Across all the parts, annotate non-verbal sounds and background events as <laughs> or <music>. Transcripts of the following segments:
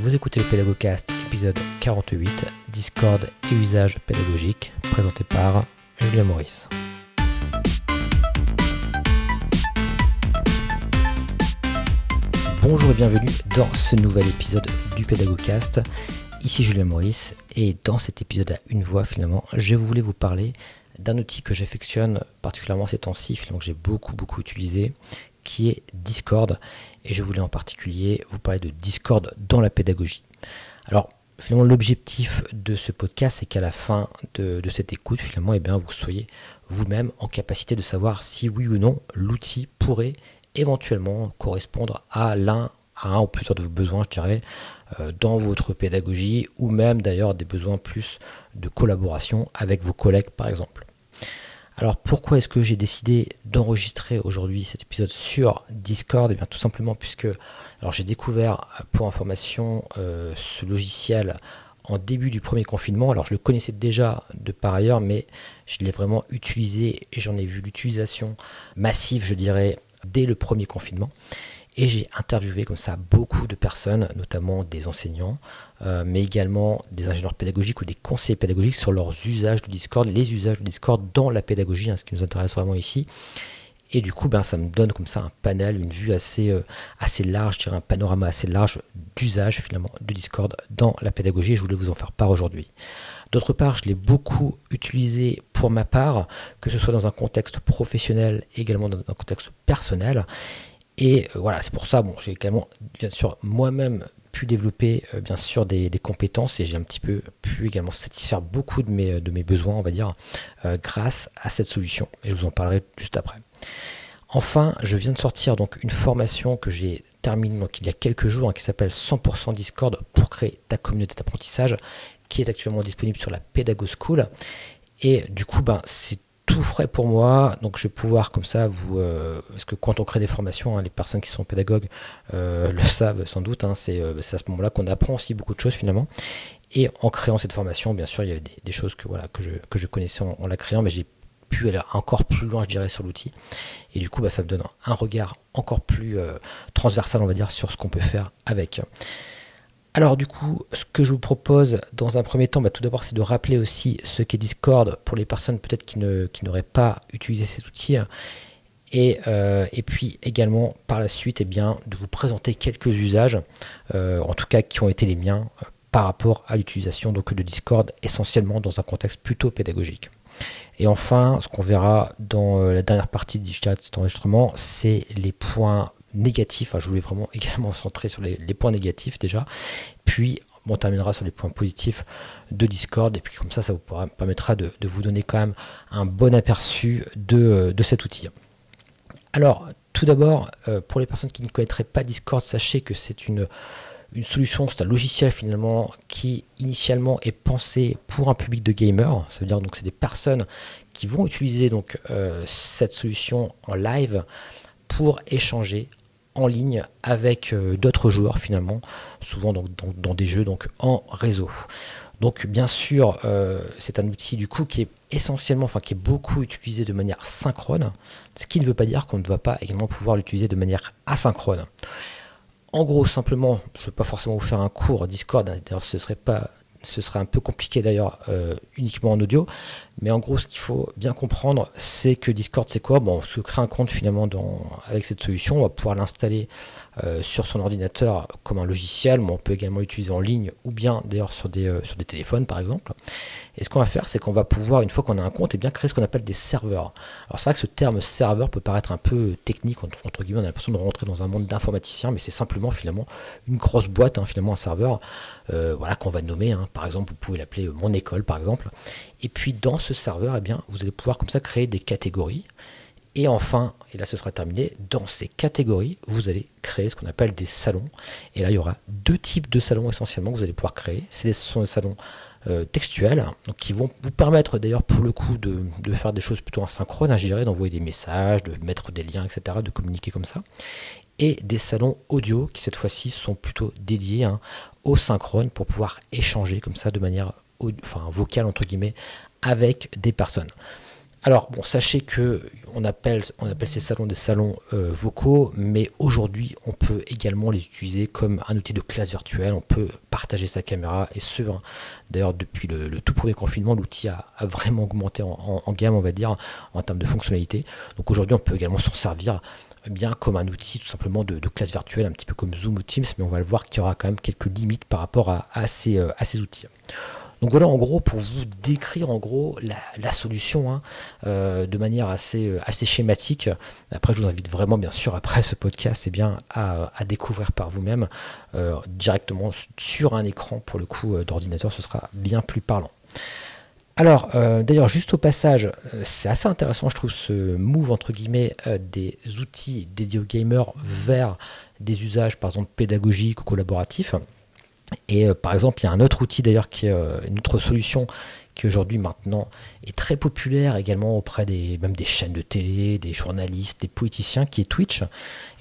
Vous écoutez le Pédagogcast épisode 48, Discord et usage pédagogique, présenté par Julien Maurice. Bonjour et bienvenue dans ce nouvel épisode du Pédagogcast. Ici Julien Maurice et dans cet épisode à une voix finalement, je voulais vous parler d'un outil que j'affectionne particulièrement ces temps-ci, que j'ai beaucoup beaucoup utilisé, qui est Discord. Et je voulais en particulier vous parler de Discord dans la pédagogie. Alors finalement l'objectif de ce podcast c'est qu'à la fin de, cette écoute finalement eh bien, vous soyez vous-même en capacité de savoir si oui ou non l'outil pourrait éventuellement correspondre à l'un à un ou plusieurs de vos besoins, je dirais, euh, dans votre pédagogie, ou même d'ailleurs des besoins plus de collaboration avec vos collègues, par exemple. Alors pourquoi est-ce que j'ai décidé d'enregistrer aujourd'hui cet épisode sur Discord? Eh bien tout simplement puisque j'ai découvert pour information euh, ce logiciel en début du premier confinement. Alors je le connaissais déjà de par ailleurs, mais je l'ai vraiment utilisé et j'en ai vu l'utilisation massive, je dirais, dès le premier confinement. Et j'ai interviewé comme ça beaucoup de personnes, notamment des enseignants, euh, mais également des ingénieurs pédagogiques ou des conseillers pédagogiques sur leurs usages de Discord, les usages de Discord dans la pédagogie, hein, ce qui nous intéresse vraiment ici. Et du coup, ben, ça me donne comme ça un panel, une vue assez, euh, assez large, je dirais un panorama assez large d'usage finalement de Discord dans la pédagogie. Je voulais vous en faire part aujourd'hui. D'autre part, je l'ai beaucoup utilisé pour ma part, que ce soit dans un contexte professionnel, également dans un contexte personnel. Et euh, voilà, c'est pour ça, bon, j'ai également, bien sûr, moi-même pu développer euh, bien sûr des, compétences et j'ai un petit peu pu également satisfaire beaucoup de mes, de mes besoins, on va dire, euh, grâce à cette solution. Et je vous en parlerai juste après. Enfin, je viens de sortir donc une formation que j'ai terminée donc, il y a quelques jours hein, qui s'appelle 100% Discord pour créer ta communauté d'apprentissage qui est actuellement disponible sur la Pedago School. Et du coup, ben, c'est tout frais pour moi. Donc je vais pouvoir comme ça vous... Euh, parce que quand on crée des formations, hein, les personnes qui sont pédagogues euh, le savent sans doute, hein, euh, c'est à ce moment-là qu'on apprend aussi beaucoup de choses finalement. Et en créant cette formation, bien sûr, il y avait des, choses que, voilà, que, je, que je connaissais en, la créant, mais j'ai pu aller encore plus loin, je dirais, sur l'outil. Et du coup, bah, ça me donne un regard encore plus transversal, on va dire, sur ce qu'on peut faire avec. Alors du coup, ce que je vous propose dans un premier temps, bah, tout d'abord, c'est de rappeler aussi ce qu'est Discord pour les personnes peut-être qui, n'auraient pas utilisé cet outil. Et, euh, et, puis également par la suite, eh bien, de vous présenter quelques usages, euh, en tout cas qui ont été les miens euh, par rapport à l'utilisation donc, de Discord, essentiellement dans un contexte plutôt pédagogique. Et enfin, ce qu'on verra dans la dernière partie de cet enregistrement, c'est les points négatifs. je voulais vraiment <laughs> également centrer sur les, points négatifs déjà. Puis on terminera sur les points positifs de Discord. Et puis comme ça, ça vous permettra de, vous donner quand même un bon aperçu de, cet outil. Alors, tout d'abord, euh, pour les personnes qui ne connaîtraient pas Discord, sachez que c'est une, une solution, c'est un logiciel finalement qui initialement est pensé pour un public de gamers. Ça veut dire donc c'est des personnes qui vont utiliser donc euh, cette solution en live pour échanger en ligne avec euh, d'autres joueurs finalement, souvent donc, dans, des jeux donc en réseau. Donc bien sûr, euh, c'est un outil du coup qui est essentiellement, enfin qui est beaucoup utilisé de manière synchrone, ce qui ne veut pas dire qu'on ne va pas également pouvoir l'utiliser de manière asynchrone. En gros, simplement, je ne vais pas forcément vous faire un cours Discord, d'ailleurs ce serait pas ce serait un peu compliqué d'ailleurs euh, uniquement en audio. Mais en gros, ce qu'il faut bien comprendre, c'est que Discord, c'est quoi? Bon, on se crée un compte finalement avec cette solution. On va pouvoir l'installer euh, sur son ordinateur comme un logiciel, mais on peut également l'utiliser en ligne ou bien d'ailleurs sur des, euh, sur des téléphones par exemple. Et ce qu'on va faire, c'est qu'on va pouvoir, une fois qu'on a un compte, eh bien créer ce qu'on appelle des serveurs. Alors c'est vrai que ce terme serveur peut paraître un peu technique, entre, guillemets, on a l'impression de rentrer dans un monde d'informaticiens, mais c'est simplement finalement une grosse boîte, hein, finalement un serveur, voilà, qu'on va nommer. Hein. Par exemple, vous pouvez l'appeler mon école, par exemple. Et puis dans ce serveur, eh bien, vous allez pouvoir comme ça créer des catégories. Et enfin, et là ce sera terminé, dans ces catégories, vous allez créer ce qu'on appelle des salons. Et là, il y aura deux types de salons essentiellement que vous allez pouvoir créer. Ce sont des salons euh, textuels, qui vont vous permettre d'ailleurs pour le coup de, faire des choses plutôt asynchrones, à gérer, d'envoyer des messages, de mettre des liens, etc., de communiquer comme ça. Et des salons audio qui cette fois-ci sont plutôt dédiés hein, synchrone pour pouvoir échanger comme ça de manière enfin, vocale entre guillemets avec des personnes. Alors, bon, sachez que on appelle, on appelle ces salons des salons euh, vocaux, mais aujourd'hui, on peut également les utiliser comme un outil de classe virtuelle. On peut partager sa caméra et ce, hein, d'ailleurs, depuis le, tout premier confinement, l'outil a, vraiment augmenté en, gamme, on va dire, en termes de fonctionnalité. Donc aujourd'hui, on peut également s'en servir bien comme un outil tout simplement de, classe virtuelle, un petit peu comme Zoom ou Teams, mais on va le voir qu'il y aura quand même quelques limites par rapport à, ces, euh, ces outils. Donc voilà en gros pour vous décrire en gros la, solution hein, euh, de manière assez, euh, assez schématique. Après je vous invite vraiment bien sûr après ce podcast eh bien, à, découvrir par vous-même directement sur un écran pour le coup d'ordinateur ce sera bien plus parlant. Alors, d'ailleurs, juste au passage, c'est assez intéressant, je trouve, ce move entre guillemets des outils dédiés aux gamers vers des usages, par exemple, pédagogiques ou collaboratifs. Et euh, par exemple, il y a un autre outil d'ailleurs qui est euh, une autre solution qui aujourd'hui maintenant est très populaire également auprès des même des chaînes de télé, des journalistes, des politiciens, qui est Twitch.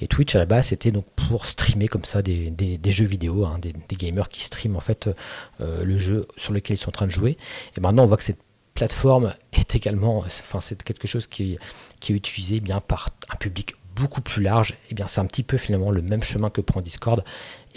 Et Twitch à la base c'était donc pour streamer comme ça des, jeux vidéo, hein, des, gamers qui streament en fait euh, le jeu sur lequel ils sont en train de jouer. Et maintenant on voit que cette plateforme est également, enfin c'est quelque chose qui, qui est utilisé eh bien par un public beaucoup plus large, et eh bien c'est un petit peu finalement le même chemin que prend Discord.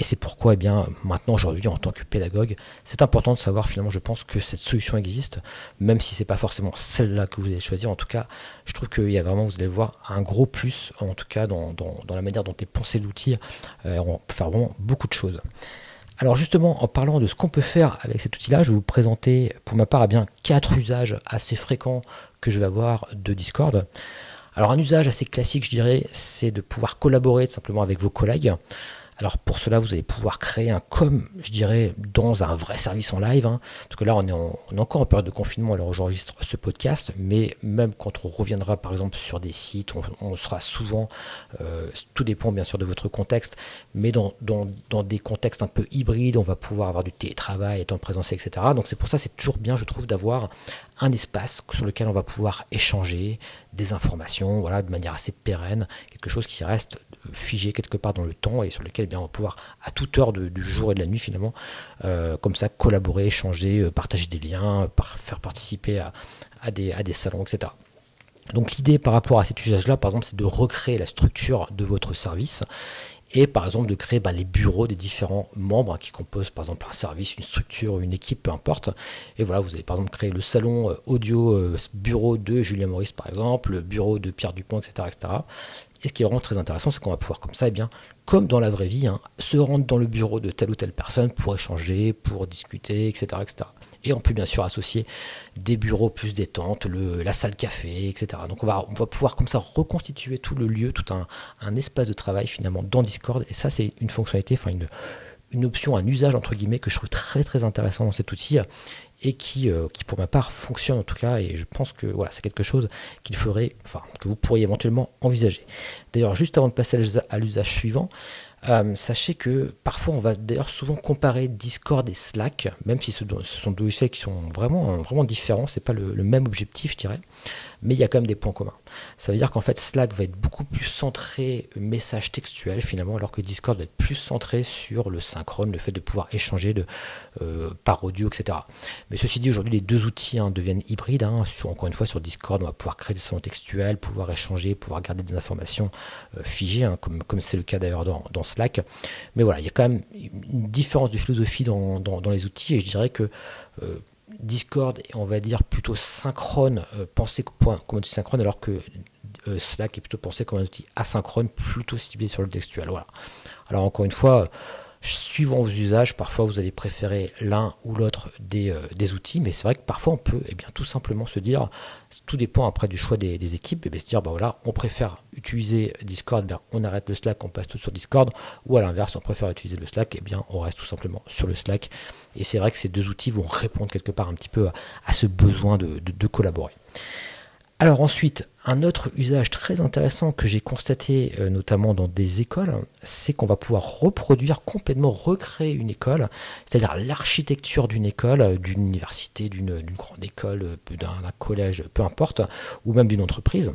Et c'est pourquoi, eh bien, maintenant, aujourd'hui, en tant que pédagogue, c'est important de savoir, finalement, je pense que cette solution existe, même si c'est pas forcément celle-là que vous allez choisir. En tout cas, je trouve qu'il y a vraiment, vous allez voir, un gros plus, en tout cas, dans, la manière dont est pensé l'outil. Euh, on peut faire vraiment beaucoup de choses. Alors justement, en parlant de ce qu'on peut faire avec cet outil-là, je vais vous présenter pour ma part eh bien, quatre usages assez fréquents que je vais avoir de Discord. Alors un usage assez classique, je dirais, c'est de pouvoir collaborer simplement avec vos collègues. Alors pour cela, vous allez pouvoir créer un com, je dirais, dans un vrai service en live. Hein. parce que là, on est, encore en période de confinement alors j'enregistre ce podcast. Mais même quand on reviendra par exemple sur des sites, on, sera souvent, euh, tout dépend bien sûr de votre contexte, mais dans, des contextes un peu hybrides, on va pouvoir avoir du télétravail, être en présence, etc. Donc c'est pour ça c'est toujours bien, je trouve, d'avoir un espace sur lequel on va pouvoir échanger des informations, voilà, de manière assez pérenne, quelque chose qui reste figé quelque part dans le temps et sur lequel eh bien, on va pouvoir à toute heure du jour et de la nuit finalement, euh, comme ça, collaborer, échanger, euh, partager des liens, faire participer à, des, salons, etc. Donc l'idée par rapport à cet usage-là, par exemple, c'est de recréer la structure de votre service et par exemple de créer bah, les bureaux des différents membres qui composent par exemple un service, une structure, une équipe, peu importe. Et voilà, vous allez par exemple créer le salon euh, audio bureau de Julien Maurice par exemple, le bureau de Pierre Dupont, etc. etc. Et ce qui vraiment très intéressant, c'est qu'on va pouvoir comme ça, eh bien, comme dans la vraie vie, hein, se rendre dans le bureau de telle ou telle personne pour échanger, pour discuter, etc. etc. Et on peut bien sûr associer des bureaux plus détente, le, la salle café, etc. Donc on va, on va pouvoir comme ça reconstituer tout le lieu, tout un, un espace de travail finalement dans Discord. Et ça, c'est une fonctionnalité, enfin une, une option, un usage entre guillemets que je trouve très très intéressant dans cet outil et qui, euh, qui pour ma part fonctionne en tout cas et je pense que voilà c'est quelque chose qu'il ferait, enfin que vous pourriez éventuellement envisager. D'ailleurs juste avant de passer à l'usage suivant, euh, sachez que parfois on va d'ailleurs souvent comparer Discord et Slack, même si ce, sont deux logiciels qui sont vraiment, vraiment différents, c'est pas le, même objectif je dirais, mais il y a quand même des points communs. Ça veut dire qu'en fait Slack va être beaucoup plus centré message textuel finalement, alors que Discord va être plus centré sur le synchrone, le fait de pouvoir échanger de, euh, par audio, etc. Mais ceci dit, aujourd'hui les deux outils hein, deviennent hybrides. Hein. Encore une fois sur Discord, on va pouvoir créer des salons textuels, pouvoir échanger, pouvoir garder des informations euh, figées, hein, comme c'est le cas d'ailleurs dans, dans Slack. Mais voilà, il y a quand même une différence de philosophie dans, les outils et je dirais que euh, Discord est, on va dire, plutôt synchrone, euh, pensé comme un outil synchrone, alors que euh, Slack est plutôt pensé comme un outil asynchrone, plutôt ciblé sur le textuel. Voilà. Alors encore une fois, suivant vos usages, parfois vous allez préférer l'un ou l'autre des, euh, outils, mais c'est vrai que parfois on peut eh bien, tout simplement se dire, tout dépend après du choix des, équipes, et eh bien, se dire, bah voilà, on préfère utiliser Discord, bien, on arrête le Slack, on passe tout sur Discord, ou à l'inverse, on préfère utiliser le Slack, et eh bien, on reste tout simplement sur le Slack. Et c'est vrai que ces deux outils vont répondre quelque part un petit peu à, ce besoin de collaborer. Alors ensuite, un autre usage très intéressant que j'ai constaté euh, notamment dans des écoles, c'est qu'on va pouvoir reproduire complètement, recréer une école, c'est-à-dire l'architecture d'une école, euh, d'une université, d'une grande école, euh, d'un collège, peu importe, ou même d'une entreprise.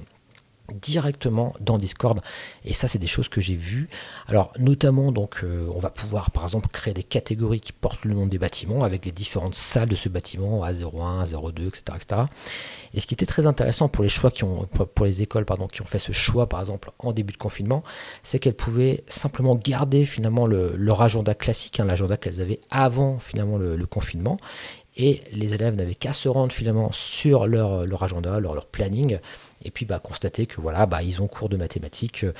Directement dans Discord. Et ça c'est des choses que j'ai vues. Alors notamment donc euh, on va pouvoir par exemple créer des catégories qui portent le nom des bâtiments avec les différentes salles de ce bâtiment A01 A02 etc etc et ce qui était très intéressant pour les choix qui ont pour les écoles pardon qui ont fait ce choix par exemple en début de confinement c'est qu'elles pouvaient simplement garder finalement leur agenda classique hein, l'agenda qu'elles avaient avant finalement le confinement et les élèves n'avaient qu'à se rendre finalement sur leur, leur agenda, leur, leur, planning, et puis bah, constater que voilà, bah, ils ont cours de mathématiques euh,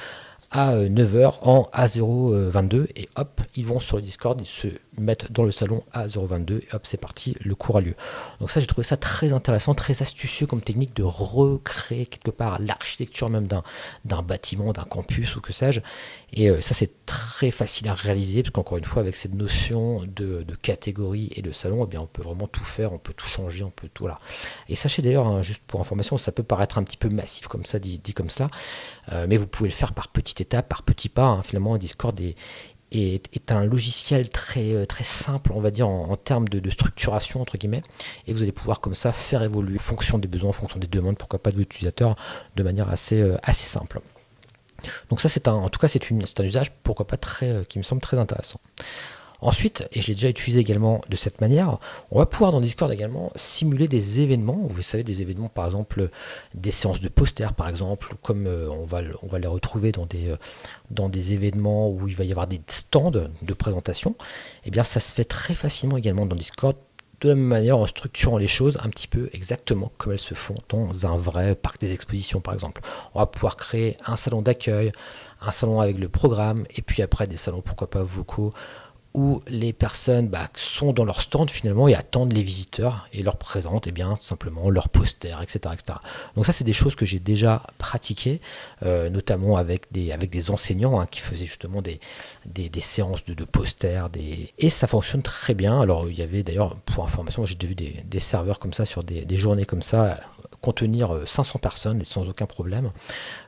à 9h euh, en A022 et hop, ils vont sur le Discord, ils se mettent dans le salon A022 et hop, c'est parti, le cours a lieu. Donc ça, j'ai trouvé ça très intéressant, très astucieux comme technique de recréer quelque part l'architecture même d'un bâtiment, d'un campus ou que sais-je. Et euh, ça, c'est très facile à réaliser parce qu'encore une fois, avec cette notion de, catégorie et de salon, eh bien, on peut vraiment tout faire, on peut tout changer, on peut tout. Voilà. Et sachez d'ailleurs, hein, juste pour information, ça peut paraître un petit peu massif comme ça, dit, comme cela, euh, mais vous pouvez le faire par petites par petits pas. Hein. Finalement, Discord est, est, un logiciel très, euh, très simple, on va dire, en, termes de, structuration, entre guillemets, et vous allez pouvoir comme ça faire évoluer en fonction des besoins, en fonction des demandes, pourquoi pas de l'utilisateur, de manière assez, assez simple. Donc ça, c'est un, en tout cas, c'est, un usage, pourquoi pas très, euh, qui me semble très intéressant. Ensuite, et je l'ai déjà utilisé également de cette manière, on va pouvoir dans Discord également simuler des événements. Vous savez, des événements, par exemple, des séances de posters, par exemple, comme euh, on, va, les retrouver dans des, euh, dans des événements où il va y avoir des stands de présentation. Eh bien, ça se fait très facilement également dans Discord de la même manière en structurant les choses un petit peu exactement comme elles se font dans un vrai parc des expositions par exemple. On va pouvoir créer un salon d'accueil, un salon avec le programme et puis après des salons pourquoi pas vocaux où les personnes bah, sont dans leur stand finalement et attendent les visiteurs et leur présentent eh bien, simplement leurs posters, etc., etc. Donc ça, c'est des choses que j'ai déjà pratiquées, euh, notamment avec des, avec des enseignants hein, qui faisaient justement des, séances de, posters. Et ça fonctionne très bien. Alors il y avait d'ailleurs, pour information, j'ai vu des, serveurs comme ça sur des journées comme ça contenir 500 euh, personnes et sans aucun problème.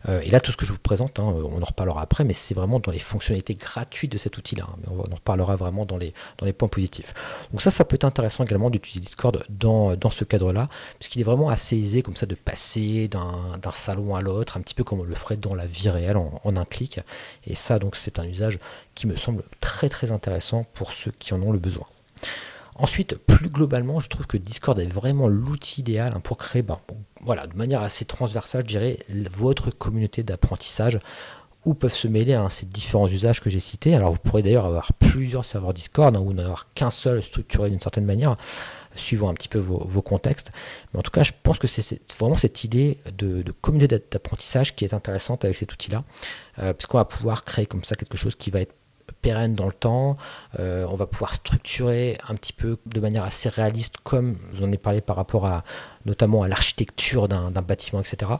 Euh, et là, tout ce que je vous présente, hein, on en reparlera après, mais c'est vraiment dans les fonctionnalités gratuites de cet outil-là. Hein. mais on en reparlera vraiment dans les, dans les points positifs. Donc ça, ça peut être intéressant également d'utiliser Discord dans, dans ce cadre-là, puisqu'il est vraiment assez aisé comme ça de passer d'un salon à l'autre, un petit peu comme on le ferait dans la vie réelle en, en un clic. Et ça, donc, c'est un usage qui me semble très très intéressant pour ceux qui en ont le besoin. Ensuite, plus globalement, je trouve que Discord est vraiment l'outil idéal hein, pour créer, ben, voilà, de manière assez transversale, je dirais, votre communauté d'apprentissage où peuvent se mêler hein, ces différents usages que j'ai cités. Alors vous pourrez d'ailleurs avoir plusieurs serveurs Discord hein, ou n'avoir qu'un seul structuré d'une certaine manière, suivant un petit peu vos, contextes. Mais en tout cas, je pense que c'est vraiment cette idée de, communauté d'apprentissage qui est intéressante avec cet outil-là, euh, puisqu'on va pouvoir créer comme ça quelque chose qui va être dans le temps. Euh, on va pouvoir structurer un petit peu de manière assez réaliste, comme vous en ai parlé par rapport à notamment à l'architecture d'un bâtiment, etc.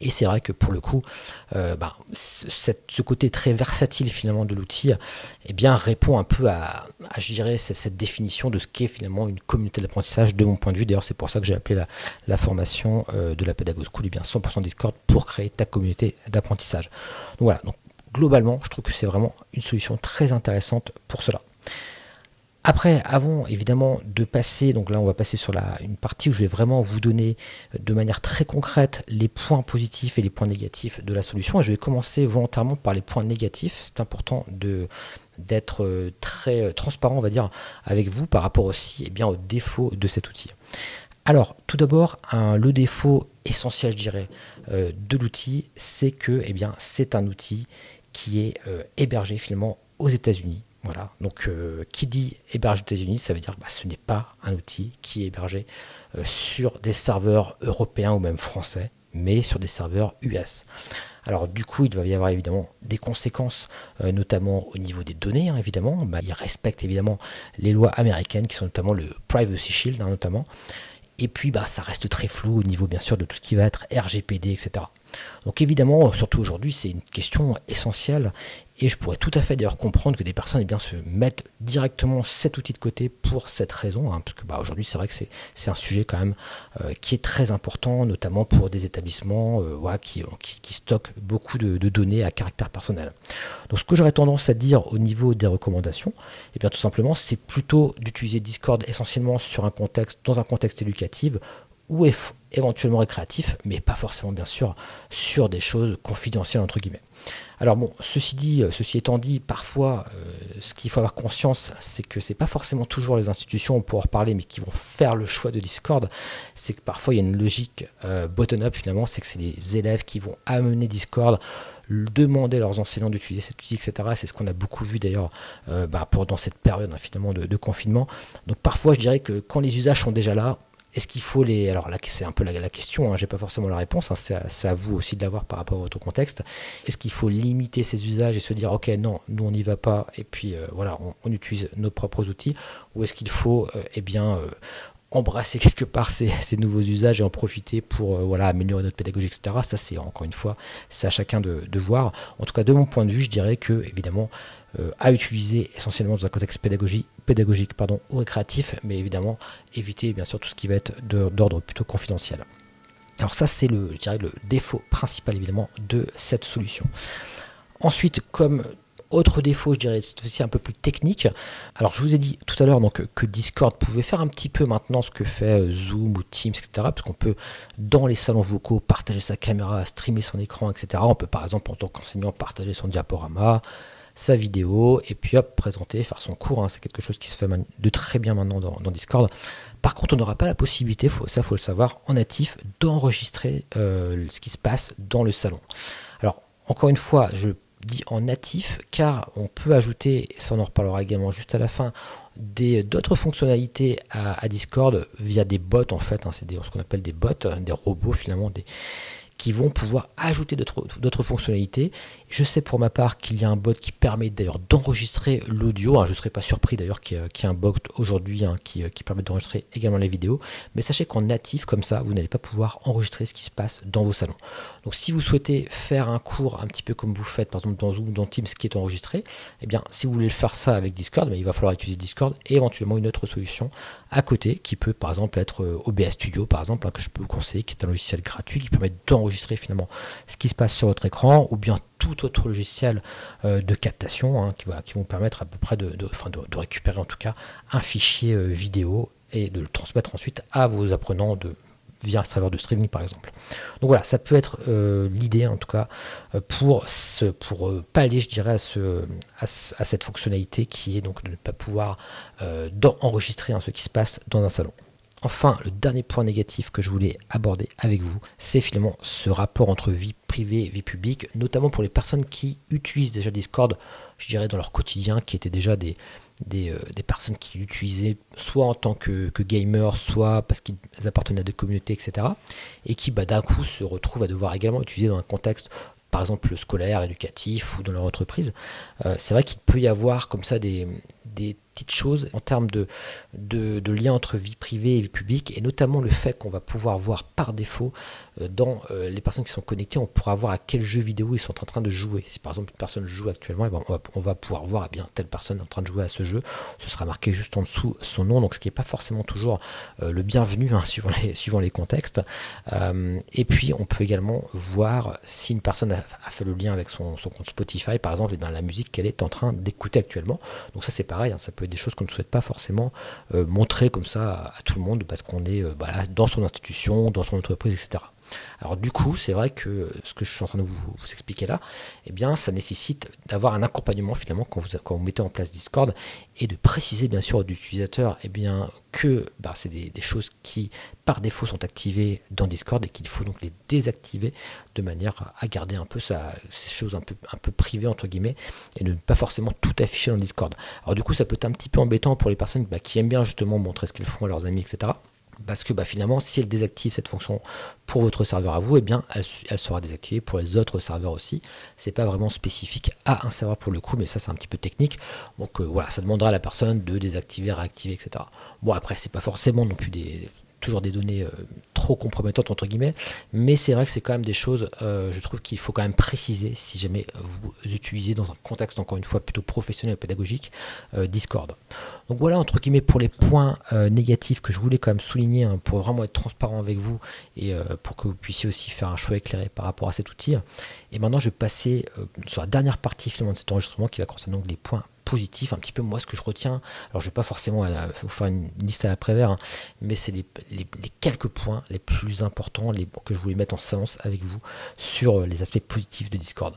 Et c'est vrai que pour le coup, euh, bah, ce côté très versatile finalement de l'outil, eh bien répond un peu à, je dirais, cette, définition de ce qu'est finalement une communauté d'apprentissage de mon point de vue. D'ailleurs, c'est pour ça que j'ai appelé la, formation euh, de la Pédagogue School, eh bien 100% Discord pour créer ta communauté d'apprentissage. Donc voilà. Globalement, je trouve que c'est vraiment une solution très intéressante pour cela. Après, avant évidemment de passer, donc là on va passer sur la, une partie où je vais vraiment vous donner de manière très concrète les points positifs et les points négatifs de la solution. Je vais commencer volontairement par les points négatifs. C'est important d'être euh, très euh, transparent, on va dire, avec vous par rapport aussi eh bien, aux défauts de cet outil. Alors, tout d'abord, le défaut essentiel, je dirais, euh, de l'outil, c'est que eh c'est un outil qui est euh, hébergé finalement aux États-Unis. Voilà. Donc, euh, qui dit hébergé aux États-Unis, ça veut dire que bah, ce n'est pas un outil qui est hébergé euh, sur des serveurs européens ou même français, mais sur des serveurs US. Alors du coup, il va y avoir évidemment des conséquences, notamment au niveau des données, hein, évidemment. Bah, il respecte évidemment les lois américaines, qui sont notamment le Privacy Shield, hein, notamment. Et puis, bah, ça reste très flou au niveau, bien sûr, de tout ce qui va être RGPD, etc. Donc évidemment, surtout aujourd'hui, c'est une question essentielle et je pourrais tout à fait d'ailleurs comprendre que des personnes eh se mettent directement cet outil de côté pour cette raison, hein, parce que bah, aujourd'hui c'est vrai que c'est un sujet quand même euh, qui est très important, notamment pour des établissements euh, voilà, qui, stockent beaucoup de, données à caractère personnel. Donc ce que j'aurais tendance à dire au niveau des recommandations, eh bien tout simplement c'est plutôt d'utiliser Discord essentiellement sur un contexte, dans un contexte éducatif ou éventuellement récréatif, mais pas forcément bien sûr sur des choses confidentielles entre guillemets. Alors bon, ceci dit, euh, ceci étant dit, parfois, euh, ce qu'il faut avoir conscience, c'est que c'est pas forcément toujours les institutions, on pourra en reparler, mais qui vont faire le choix de Discord. C'est que parfois il y a une logique euh, bottom-up finalement, c'est que c'est les élèves qui vont amener Discord demander à leurs enseignants d'utiliser cet outil, etc. C'est ce qu'on a beaucoup vu d'ailleurs bah, dans cette période hein, finalement de, confinement. Donc parfois, je dirais que quand les usages sont déjà là, est-ce qu'il faut les. Alors là, c'est un peu la, question, hein, j'ai pas forcément la réponse, hein, c'est à, vous aussi de l'avoir par rapport à votre contexte. Est-ce qu'il faut limiter ces usages et se dire, ok, non, nous on n'y va pas, et puis euh, voilà, on, utilise nos propres outils, ou est-ce qu'il faut, euh, eh bien, euh, embrasser <laughs> quelque part ces, nouveaux usages et en profiter pour voilà, améliorer notre pédagogie, etc. Ça, c'est encore une fois, c'est à chacun de, voir. En tout cas, de mon point de vue, je dirais que, évidemment, à utiliser essentiellement dans un contexte pédagogique, ou récréatif, mais évidemment éviter bien sûr tout ce qui va être d'ordre plutôt confidentiel. Alors ça c'est le, je dirais, le défaut principal évidemment de cette solution. Ensuite, comme autre défaut, je dirais, c'est aussi un peu plus technique. Alors, je vous ai dit tout à l'heure donc que Discord pouvait faire un petit peu maintenant ce que fait euh, Zoom ou Teams, etc. Parce qu'on peut, dans les salons vocaux, partager sa caméra, streamer son écran, etc. On peut, par exemple, en tant qu'enseignant, partager son diaporama, sa vidéo et puis hop, présenter, faire son cours. Hein. c'est quelque chose qui se fait de très bien maintenant dans, Discord. Par contre, on n'aura pas la possibilité, ça faut le savoir, en natif, d'enregistrer euh, ce qui se passe dans le salon. Alors, encore une fois, je dis en natif car on peut ajouter, et ça on en reparlera également juste à la fin, d'autres fonctionnalités à, Discord via des bots en fait, hein. c'est ce qu'on appelle des bots, des robots finalement, des, qui vont pouvoir ajouter d'autres fonctionnalités. Je sais pour ma part qu'il y a un bot qui permet d'ailleurs d'enregistrer l'audio. je ne serais pas surpris d'ailleurs qu'il y, ait un bot aujourd'hui hein, qui, qui, permet d'enregistrer également les vidéos. Mais sachez qu'en natif comme ça, vous n'allez pas pouvoir enregistrer ce qui se passe dans vos salons. Donc si vous souhaitez faire un cours un petit peu comme vous faites par exemple dans Zoom dans Teams qui est enregistré, eh bien si vous voulez faire ça avec Discord, il va falloir utiliser Discord et éventuellement une autre solution à côté qui peut par exemple être euh, OBS Studio par exemple hein, que je peux vous conseiller qui est un logiciel gratuit qui permet d'enregistrer finalement ce qui se passe sur votre écran ou bien tout autre logiciel euh, de captation hein, qui, va, qui vont permettre à peu près de, de, de, récupérer en tout cas un fichier euh, vidéo et de le transmettre ensuite à vos apprenants de via un serveur de streaming par exemple. Donc voilà, ça peut être euh, l'idée en tout cas euh, pour, ce, pour euh, pallier, je dirais, à, ce, à, cette fonctionnalité qui est donc de ne pas pouvoir enregistrer hein, ce qui se passe dans un salon. Enfin, le dernier point négatif que je voulais aborder avec vous, c'est finalement ce rapport entre vie privée et vie publique, notamment pour les personnes qui utilisent déjà Discord, je dirais, dans leur quotidien, qui étaient déjà des, euh, personnes qui l'utilisaient soit en tant que, gamer, soit parce qu'ils appartenaient à des communautés, etc. Et qui bah, d'un coup se retrouvent à devoir également utiliser dans un contexte par exemple scolaire, éducatif ou dans leur entreprise. Euh, c'est vrai qu'il peut y avoir comme ça des petites choses en termes de, de, lien entre vie privée et vie publique, et notamment le fait qu'on va pouvoir voir par défaut euh, dans euh, les personnes qui sont connectées, on pourra voir à quel jeu vidéo ils sont en train de jouer. Si par exemple une personne joue actuellement, eh ben, on, va, pouvoir voir eh bien telle personne en train de jouer à ce jeu. Ce sera marqué juste en dessous son nom, donc ce qui n'est pas forcément toujours euh, le bienvenu hein, <laughs> suivant, les, suivant les contextes. et puis on peut également voir si une personne a, fait le lien avec son, compte Spotify, par exemple, eh la musique qu'elle est en train d'écouter actuellement. Donc ça c'est pareil, hein, ça peut des choses qu'on ne souhaite pas forcément euh, montrer comme ça à, tout le monde parce qu'on est euh, bah, dans son institution, dans son entreprise, etc. Alors du coup, c'est vrai que ce que je suis en train de vous, expliquer là, eh bien, ça nécessite d'avoir un accompagnement finalement quand vous, quand mettez en place Discord et de préciser bien sûr aux utilisateurs eh bien, que bah, c'est des, choses qui par défaut sont activées dans Discord et qu'il faut donc les désactiver de manière à garder un peu ces choses un peu, un peu privées entre guillemets et de ne pas forcément tout afficher dans Discord. Alors du coup, ça peut être un petit peu embêtant pour les personnes bah, qui aiment bien justement montrer ce qu'elles font à leurs amis, etc parce que bah, finalement, si elle désactive cette fonction pour votre serveur à vous, eh bien, elle, sera désactivée pour les autres serveurs aussi. C'est pas vraiment spécifique à un serveur pour le coup, mais ça c'est un petit peu technique. Donc euh, voilà, ça demandera à la personne de désactiver, réactiver, etc. Bon après, c'est pas forcément non plus des toujours des données euh, trop compromettantes entre guillemets, mais c'est vrai que c'est quand même des choses, euh, je trouve qu'il faut quand même préciser si jamais vous utilisez dans un contexte encore une fois plutôt professionnel et pédagogique Discord. Donc voilà, entre guillemets, pour les points euh, négatifs que je voulais quand même souligner, hein, pour vraiment être transparent avec vous et euh, pour que vous puissiez aussi faire un choix éclairé par rapport à cet outil. Et maintenant, je vais passer euh, sur la dernière partie finalement de cet enregistrement qui va concerner les points positif, un petit peu moi ce que je retiens. Alors je vais pas forcément vous faire une liste à l'après-vert, hein, mais c'est les, quelques points les plus importants les, que je voulais mettre en séance avec vous sur euh, les aspects positifs de Discord.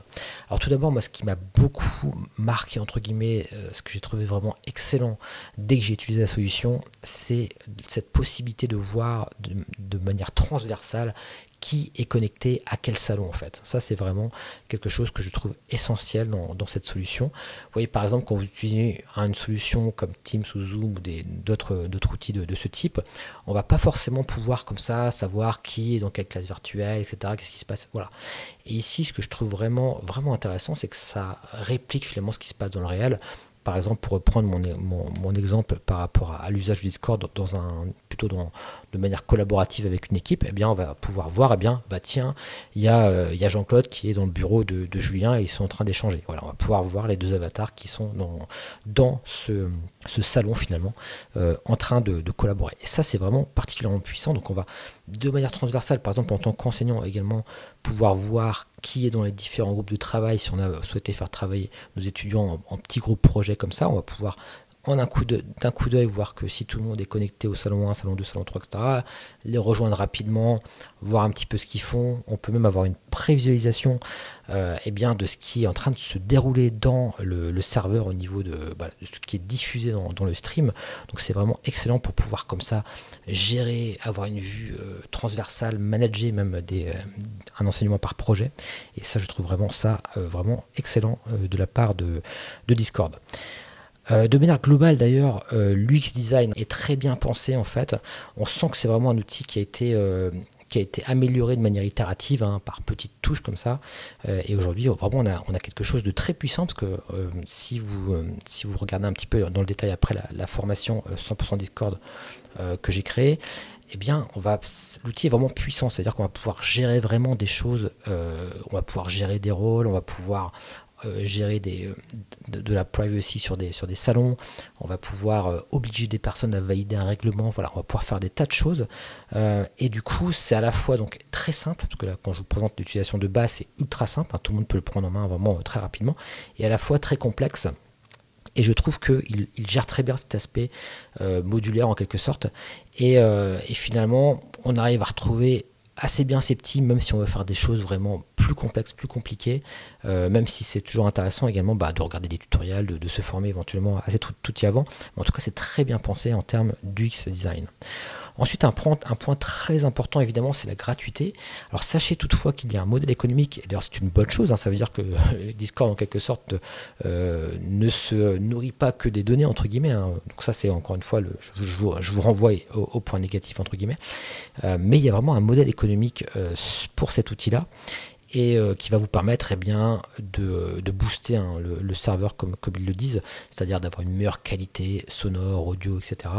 Alors tout d'abord, moi ce qui m'a beaucoup marqué, entre guillemets, euh, ce que j'ai trouvé vraiment excellent dès que j'ai utilisé la solution, c'est cette possibilité de voir de manière transversale qui est connecté à quel salon en fait. Ça c'est vraiment quelque chose que je trouve essentiel dans, cette solution. Vous voyez par exemple quand vous utilisez une solution comme Teams ou Zoom ou d'autres outils de, ce type, on va pas forcément pouvoir comme ça savoir qui est dans quelle classe virtuelle, etc. Qu'est-ce qui se passe. Voilà. Et ici ce que je trouve vraiment, vraiment intéressant c'est que ça réplique finalement ce qui se passe dans le réel par exemple, pour reprendre mon, exemple par rapport à, l'usage du Discord dans un, plutôt de manière collaborative avec une équipe, eh bien, on va pouvoir voir, eh bien, bah tiens, il y a, euh, Jean-Claude qui est dans le bureau de, Julien et ils sont en train d'échanger. Voilà, on va pouvoir voir les deux avatars qui sont dans, ce, salon finalement euh, en train de, de, collaborer. Et ça, c'est vraiment particulièrement puissant. Donc, on va de manière transversale, par exemple, en tant qu'enseignant également, pouvoir voir qui est dans les différents groupes de travail. Si on a souhaité faire travailler nos étudiants en, petits groupes projets comme ça, on va pouvoir en un coup d'un coup d'œil voir que si tout le monde est connecté au salon 1, salon 2, salon 3, etc., les rejoindre rapidement, voir un petit peu ce qu'ils font. On peut même avoir une prévisualisation euh, eh de ce qui est en train de se dérouler dans le, serveur au niveau bah, de, ce qui est diffusé dans, le stream. Donc c'est vraiment excellent pour pouvoir comme ça gérer, avoir une vue euh, transversale, manager même euh, un enseignement par projet. Et ça, je trouve vraiment ça vraiment excellent de la part de Discord. Euh, de manière globale d'ailleurs, euh, l'UX design est très bien pensé en fait. On sent que c'est vraiment un outil qui a été, euh, amélioré de manière itérative, hein, par petites touches comme ça. et aujourd'hui, vraiment, on a, quelque chose de très puissant parce que si, vous, regardez un petit peu dans le détail après la, formation 100% Discord que j'ai créée, eh bien, l'outil est vraiment puissant, c'est-à-dire qu'on va pouvoir gérer vraiment des choses, on va pouvoir gérer des rôles, on va pouvoir gérer des, euh, de, la privacy sur des, salons, on va pouvoir euh, obliger des personnes à valider un règlement, voilà, on va pouvoir faire des tas de choses. et du coup, c'est à la fois donc très simple, parce que là, quand je vous présente l'utilisation de base, c'est ultra simple, hein, tout le monde peut le prendre en main vraiment très rapidement, et à la fois très complexe. Et je trouve qu'il il gère très bien cet aspect modulaire en quelque sorte. Et, finalement, on arrive à retrouver assez bien ces même si on veut faire des choses vraiment plus complexes, plus compliquées, euh, même si c'est toujours intéressant également bah, de regarder des tutoriels, de, se former éventuellement à tout y avant. Mais en tout cas, c'est très bien pensé en termes d'UX design. Ensuite, un point, très important, évidemment, c'est la gratuité. Alors, sachez toutefois qu'il y a un modèle économique, et d'ailleurs, c'est une bonne chose, hein, ça veut dire que Discord, en quelque sorte, euh, ne se nourrit pas que des données, entre guillemets. Hein. Donc, ça, c'est encore une fois, je, vous, renvoie au, point négatif, entre guillemets. Euh, mais il y a vraiment un modèle économique euh, pour cet outil-là et euh, qui va vous permettre eh bien, de, booster hein, le, serveur comme, ils le disent, c'est-à-dire d'avoir une meilleure qualité sonore, audio, etc.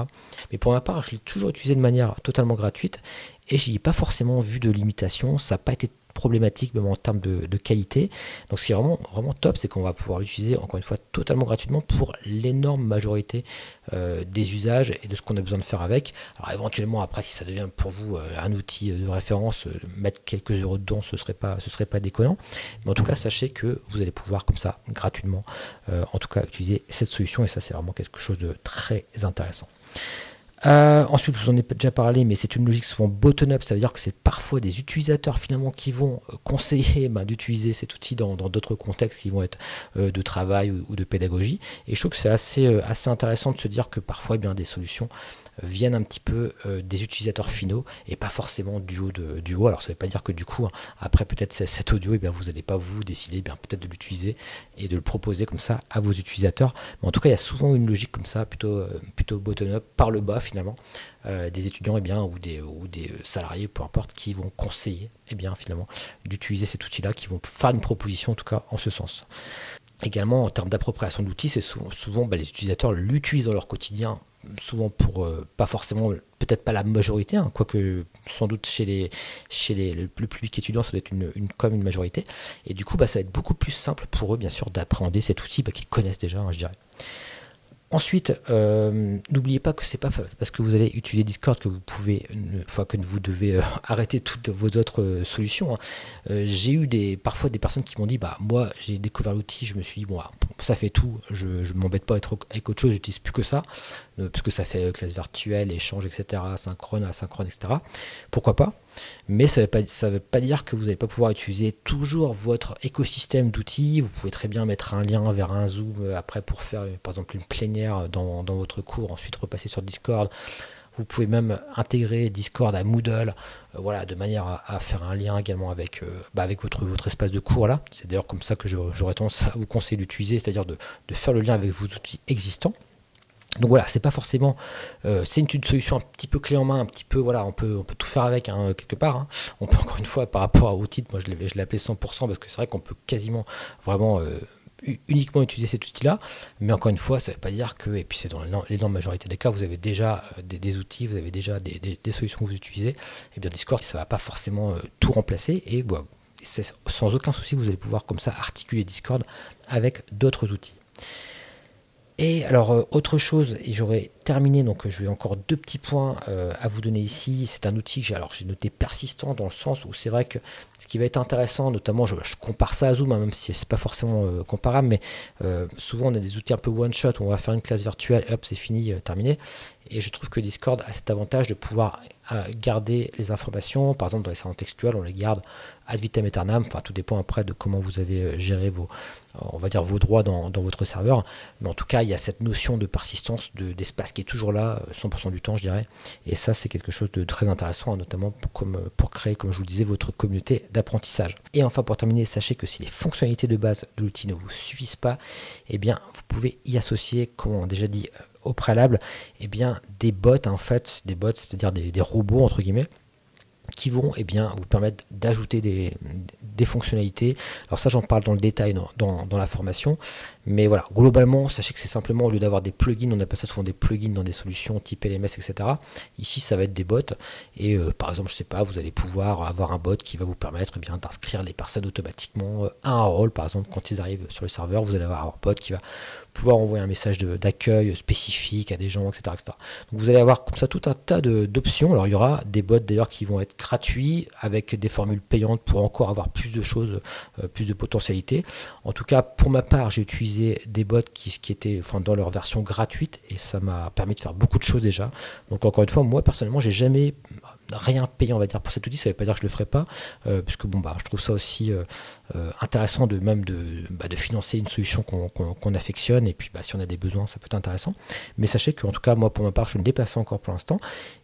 Mais pour ma part, je l'ai toujours utilisé de manière totalement gratuite et je n'y ai pas forcément vu de limitation, ça n'a pas été problématique même en termes de, qualité. Donc ce qui est vraiment, vraiment top, c'est qu'on va pouvoir l'utiliser encore une fois totalement gratuitement pour l'énorme majorité euh, des usages et de ce qu'on a besoin de faire avec. Alors éventuellement après si ça devient pour vous euh, un outil de référence, euh, mettre quelques euros dedans, ce serait pas, ce serait pas déconnant. Mais en tout cas sachez que vous allez pouvoir comme ça gratuitement, en tout cas utiliser cette solution et ça c'est vraiment quelque chose de très intéressant. Euh, ensuite, je vous en ai déjà parlé, mais c'est une logique souvent bottom-up. Ça veut dire que c'est parfois des utilisateurs finalement qui vont euh, conseiller <laughs> bah, d'utiliser cet outil dans d'autres contextes qui vont être euh, de travail ou, de pédagogie. Et je trouve que c'est assez, assez intéressant de se dire que parfois, eh bien, des solutions viennent un petit peu euh, des utilisateurs finaux et pas forcément du haut. De, du haut. Alors ça ne veut pas dire que du coup, hein, après peut-être cet audio, et eh bien, vous n'allez pas vous décider eh peut-être de l'utiliser et de le proposer comme ça à vos utilisateurs. Mais en tout cas, il y a souvent une logique comme ça, plutôt, euh, bottom-up, par le bas finalement, euh, des étudiants eh bien, ou, des, salariés, peu importe, qui vont conseiller bien, finalement d'utiliser cet outil-là, qui vont faire une proposition en tout cas en ce sens. Également, en termes d'appropriation d'outils, c'est souvent, souvent bah, les utilisateurs l'utilisent dans leur quotidien souvent pour euh, pas forcément peut-être pas la majorité hein, quoique sans doute chez les chez les le, public étudiant ça doit être une, une comme une majorité. Et du coup bah, ça va être beaucoup plus simple pour eux bien sûr d'appréhender cet outil bah, qu'ils connaissent déjà hein, je dirais Ensuite, euh, n'oubliez pas que c'est pas parce que vous allez utiliser Discord que vous pouvez, enfin que vous devez euh, <laughs> arrêter toutes vos autres euh, solutions. Hein. j'ai eu des, parfois des personnes qui m'ont dit, bah moi j'ai découvert l'outil, je me suis dit bon, ah, ça fait tout, je, ne m'embête pas être avec autre chose, j'utilise plus que ça, puisque ça fait classe virtuelle, échange, etc., synchrone, asynchrone, etc. Pourquoi pas? Mais ça ne veut, pas dire que vous n'allez pas pouvoir utiliser toujours votre écosystème d'outils. Vous pouvez très bien mettre un lien vers un Zoom euh, après pour faire par exemple une plénière dans, votre cours, ensuite repasser sur Discord. Vous pouvez même intégrer Discord à Moodle, euh, voilà, de manière à, faire un lien également avec, euh, bah, avec votre, votre espace de cours là. C'est d'ailleurs comme ça que j'aurais tendance à vous conseiller d'utiliser, c'est-à-dire de, de faire le lien avec vos outils existants. Donc voilà, c'est pas forcément, euh, c'est une, solution un petit peu clé en main, un petit peu, voilà, on peut, on peut tout faire avec hein, quelque part. Hein. On peut encore une fois, par rapport au titre, moi je l'ai appelé 100% parce que c'est vrai qu'on peut quasiment vraiment euh, uniquement utiliser cet outil-là. Mais encore une fois, ça ne veut pas dire que, et puis c'est dans l'énorme majorité des cas, vous avez déjà euh, des, outils, vous avez déjà des, solutions que vous utilisez. Et eh bien Discord, ça ne va pas forcément tout remplacer et bah, sans aucun souci, vous allez pouvoir comme ça articuler Discord avec d'autres outils. Et alors, euh, autre chose, j'aurais terminé, donc je vais encore deux petits points euh, à vous donner ici. C'est un outil que j'ai, alors j'ai noté persistant dans le sens où c'est vrai que ce qui va être intéressant, notamment, je, compare ça à Zoom, hein, même si c'est pas forcément euh, comparable, mais souvent on a des outils un peu one shot où on va faire une classe virtuelle, hop, c'est fini, terminé. Et je trouve que Discord a cet avantage de pouvoir garder les informations. Par exemple, dans les salons textuels, on les garde ad vitam aeternam. Enfin, tout dépend après de comment vous avez euh, géré vos, on va dire, vos droits dans, votre serveur. Mais en tout cas, il y a cette notion de persistance, d'espace qui est toujours là, 100% euh, du temps, je dirais. Et ça, c'est quelque chose de très intéressant, notamment pour, comme, euh, pour créer, comme je vous le disais, votre communauté d'apprentissage. Et enfin, pour terminer, sachez que si les fonctionnalités de base de l'outil ne vous suffisent pas, eh bien, vous pouvez y associer, comme on a déjà dit, au préalable, eh bien, des bots, en fait, des bots, c'est-à-dire des, robots, entre guillemets, qui vont eh bien, vous permettre d'ajouter des, fonctionnalités. Alors ça, j'en parle dans le détail dans, dans, la formation. Mais voilà, globalement, sachez que c'est simplement, au lieu d'avoir des plugins, on appelle ça souvent des plugins dans des solutions type LMS, etc. Ici, ça va être des bots. Et euh, par exemple, je sais pas, vous allez pouvoir avoir un bot qui va vous permettre eh bien d'inscrire les personnes automatiquement à un rôle. Par exemple, quand ils arrivent sur le serveur, vous allez avoir un bot qui va pouvoir envoyer un message d'accueil spécifique à des gens, etc., Donc vous allez avoir comme ça tout un tas d'options. Alors il y aura des bots d'ailleurs qui vont être gratuits avec des formules payantes pour encore avoir plus de choses, euh, plus de potentialités. En tout cas, pour ma part, j'ai utilisé des bots qui, étaient dans leur version gratuite et ça m'a permis de faire beaucoup de choses déjà. Donc encore une fois, moi personnellement, j'ai jamais rien payé on va dire pour cet outil ça ne veut pas dire que je le ferai pas euh, puisque bon bah je trouve ça aussi euh, euh, intéressant de même de, bah, financer une solution qu'on affectionne et puis bah, si on a des besoins ça peut être intéressant mais sachez qu'en tout cas moi pour ma part je ne l'ai pas fait encore pour l'instant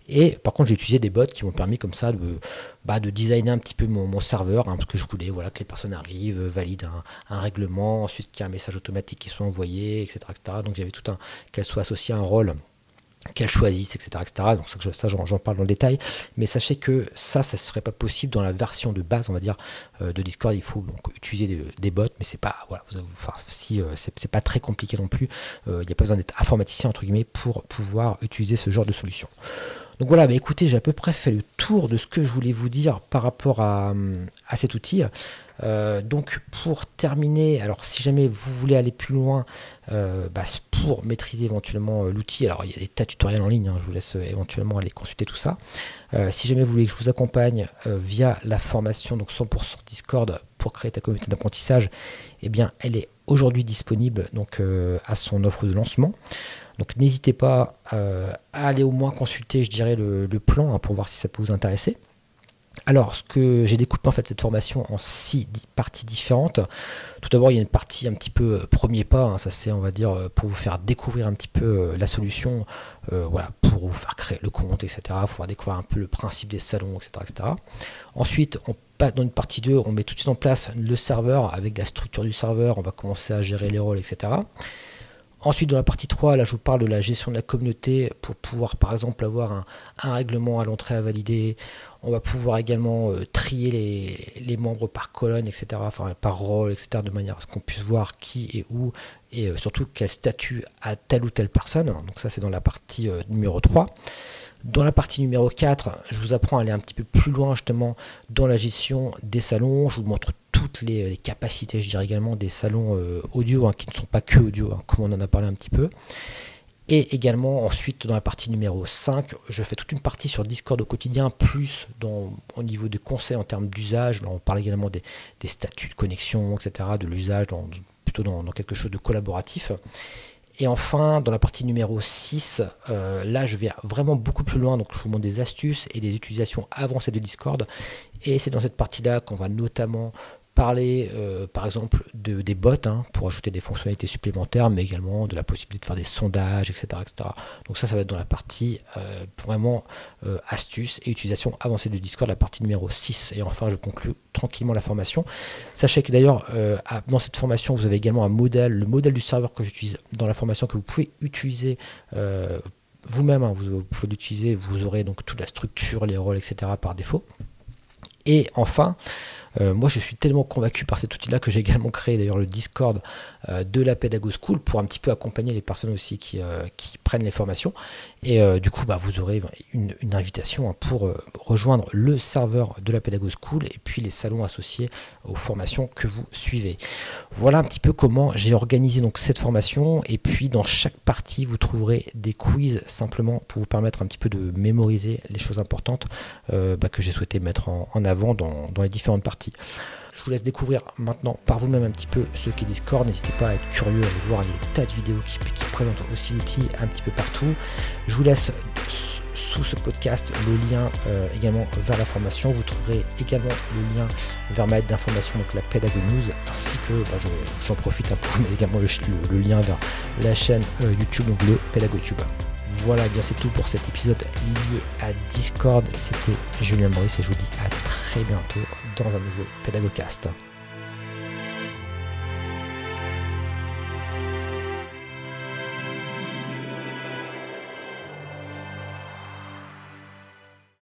et par contre j'ai utilisé des bots qui m'ont permis comme ça de, bah, de designer un petit peu mon, serveur hein, parce que je voulais voilà que les personnes arrivent valident un, règlement ensuite qu'il y ait un message automatique qui soit envoyé etc, etc. donc j'avais tout un qu'elle soit associée à un rôle qu'elle choisisse, etc., etc. Donc ça, j'en parle dans le détail. Mais sachez que ça, ça ne serait pas possible dans la version de base, on va dire, euh, de Discord. Il faut donc utiliser des, bots, mais c'est pas, voilà, enfin, si, euh, c'est pas très compliqué non plus. Euh, il n'y a pas besoin d'être informaticien entre guillemets pour pouvoir utiliser ce genre de solution. Donc voilà, bah écoutez, j'ai à peu près fait le tour de ce que je voulais vous dire par rapport à cet outil. Euh, donc pour terminer, alors si jamais vous voulez aller plus loin euh, bah, pour maîtriser éventuellement euh, l'outil, alors il y a des tas de tutoriels en ligne, hein, je vous laisse éventuellement aller consulter tout ça. si jamais vous voulez que je vous accompagne via la formation donc 100% Discord pour créer ta communauté d'apprentissage, eh bien elle est aujourd'hui disponible donc à son offre de lancement. Donc n'hésitez pas à aller au moins consulter, je dirais, le, plan hein, pour voir si ça peut vous intéresser. Alors, ce que j'ai découpé en fait cette formation en six parties différentes. Tout d'abord, il y a une partie un petit peu euh, premier pas, hein, ça c'est on va dire euh, pour vous faire découvrir un petit peu euh, la solution, voilà, pour vous faire créer le compte, etc. Pour découvrir un peu le principe des salons, etc. etc. Ensuite, on dans une partie 2, on met tout de suite en place le serveur avec la structure du serveur, on va commencer à gérer les rôles, etc. Ensuite, dans la partie 3, là, je vous parle de la gestion de la communauté pour pouvoir, par exemple, avoir un, règlement à l'entrée à valider. On va pouvoir également euh, trier les, membres par colonne, etc., enfin, par rôle, etc., de manière à ce qu'on puisse voir qui et où, et euh, surtout quel statut a telle ou telle personne. Donc ça, c'est dans la partie euh, numéro 3. Dans la partie numéro 4, je vous apprends à aller un petit peu plus loin justement dans la gestion des salons. Je vous montre toutes les, capacités, je dirais également, des salons audio, hein, qui ne sont pas que audio, hein, comme on en a parlé un petit peu. Et également, ensuite, dans la partie numéro 5, je fais toute une partie sur Discord au quotidien, plus au niveau des conseils en termes d'usage. On parle également des, statuts de connexion, etc., de l'usage, plutôt dans, quelque chose de collaboratif. Et enfin, dans la partie numéro 6, euh, là, je vais vraiment beaucoup plus loin. Donc, je vous montre des astuces et des utilisations avancées de Discord. Et c'est dans cette partie-là qu'on va notamment parler euh, par exemple de, des bots hein, pour ajouter des fonctionnalités supplémentaires, mais également de la possibilité de faire des sondages, etc. etc. Donc ça, ça va être dans la partie euh, vraiment euh, astuces et utilisation avancée de Discord, la partie numéro 6. Et enfin, je conclue tranquillement la formation. Sachez que d'ailleurs, dans cette formation, vous avez également un modèle, le modèle du serveur que j'utilise dans la formation que vous pouvez utiliser vous-même, hein, vous, pouvez l'utiliser, vous aurez donc toute la structure, les rôles, etc. par défaut. Et enfin, euh, moi, je suis tellement convaincu par cet outil-là que j'ai également créé d'ailleurs le Discord euh, de la Pédago School pour un petit peu accompagner les personnes aussi qui, euh, prennent les formations. Et du coup, bah, vous aurez une, invitation hein, pour rejoindre le serveur de la Pédago School et puis les salons associés aux formations que vous suivez. Voilà un petit peu comment j'ai organisé donc cette formation. Et puis, dans chaque partie, vous trouverez des quiz simplement pour vous permettre un petit peu de mémoriser les choses importantes bah, que j'ai souhaité mettre en, avant dans les différentes parties je vous laisse découvrir maintenant par vous-même un petit peu ce qu'est Discord. N'hésitez pas à être curieux, à aller voir les tas de vidéos qui, présentent aussi l'outil un petit peu partout. Je vous laisse sous ce podcast le lien euh, également vers la formation. Vous trouverez également le lien vers ma aide d'information, donc la Pédago News, ainsi que bah, j'en profite pour <laughs> mettre également le, lien vers la chaîne euh, YouTube, donc le PédagoTube. Voilà, c'est tout pour cet épisode lié à Discord. C'était Julien Maurice et je vous dis à très bientôt dans un nouveau Pédagogcast.